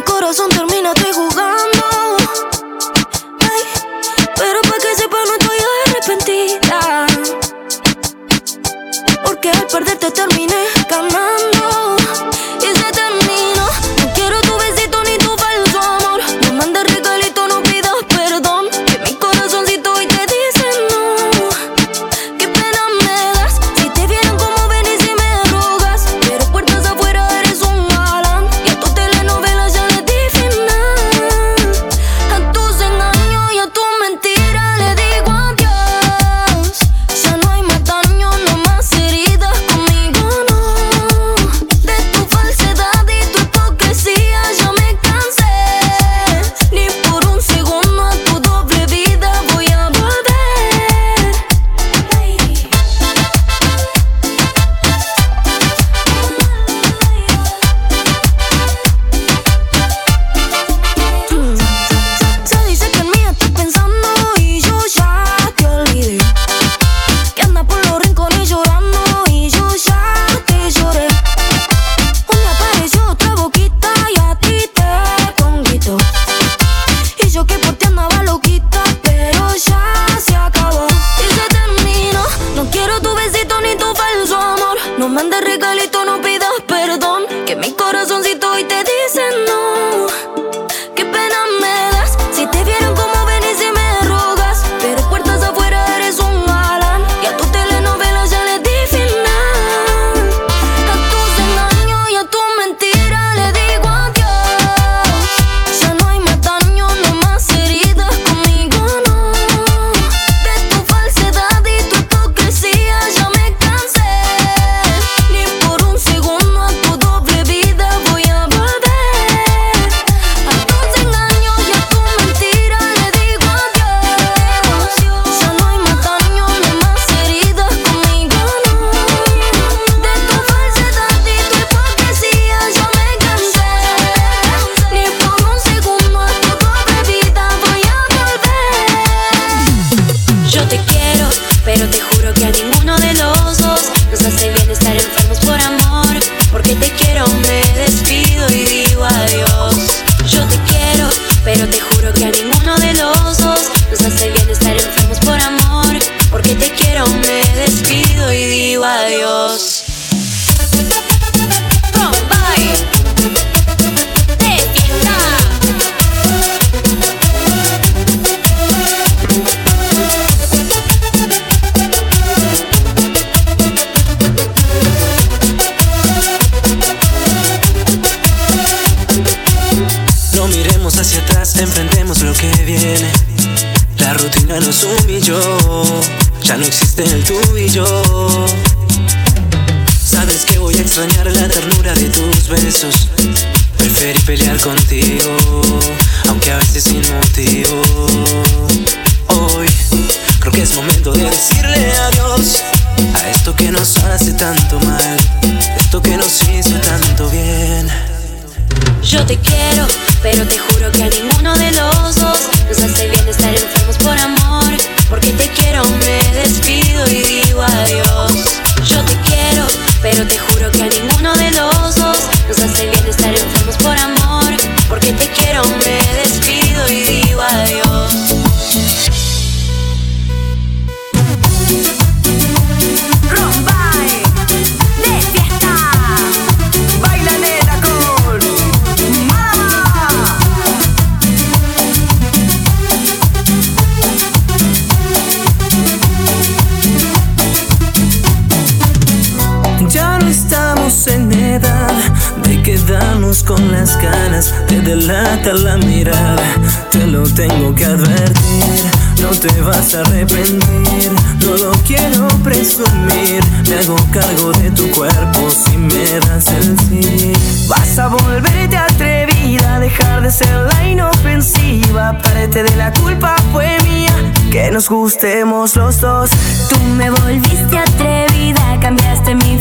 corazón termina estoy jugando. Ay, pero para que sepa no estoy arrepentida. Porque al perderte terminé ganando. Adiós. Hacia atrás, enfrentemos lo que viene. La rutina nos humilló, ya no existe el tú y yo. Voy extrañar la ternura de tus besos. Preferí pelear contigo, aunque a veces sin motivo. Hoy creo que es momento de decirle adiós a esto que nos hace tanto mal, esto que nos hizo tanto bien. Yo te quiero, pero te juro que a ninguno de los dos nos hace bien estar enfermos por amor. Porque te quiero, me despido y digo adiós. Yo te quiero, pero te juro No estamos en edad de quedarnos con las ganas, te delata la mirada, te lo tengo que advertir, no te vas a arrepentir, no lo quiero presumir, me hago cargo de tu cuerpo si me das el sí. Vas a volverte atrevida, dejar de ser la inofensiva. Parte de la culpa fue mía, que nos gustemos los dos. Tú me volviste atrevida, cambiaste mi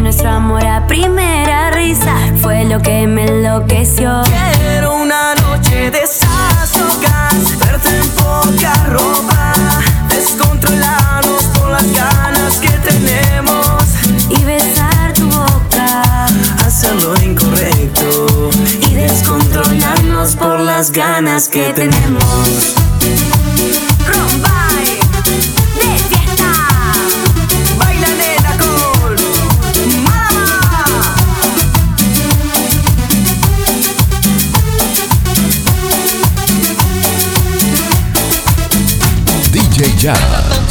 nuestro amor a primera risa fue lo que me enloqueció. Quiero una noche de esas locas, verte en poca ropa, descontrolados por las ganas que tenemos y besar tu boca, hacer lo incorrecto y descontrolarnos por las ganas que tenemos. yeah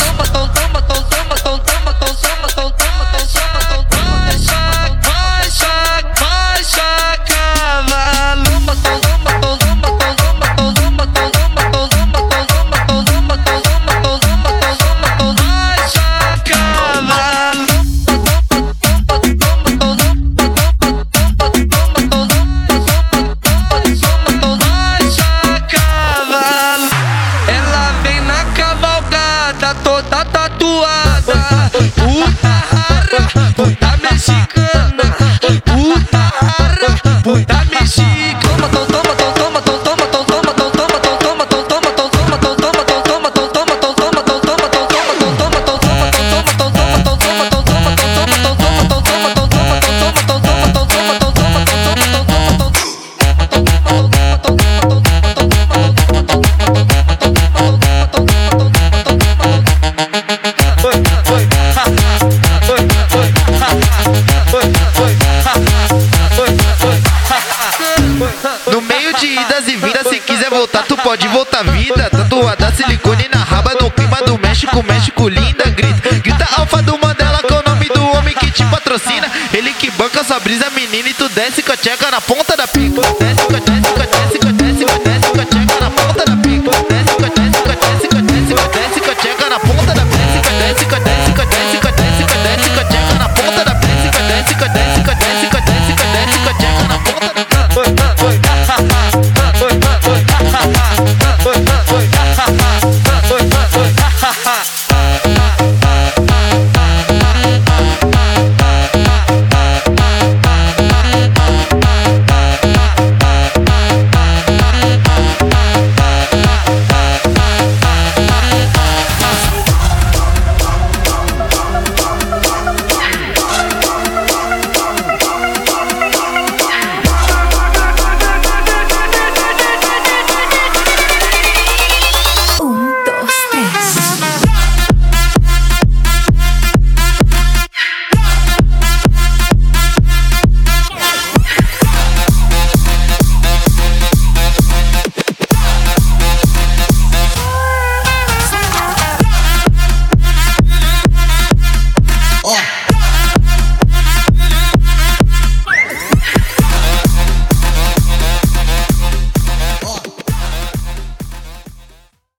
de idas e vindas. Se quiser voltar, tu pode voltar vida. Tatuada silicone na raba no clima do México, México linda. Grita, grita alfa do Mandela com o nome do homem que te patrocina. Ele que banca sua brisa, menina, e tu desce com a tcheca na ponta da pica. Desce, desce, desce.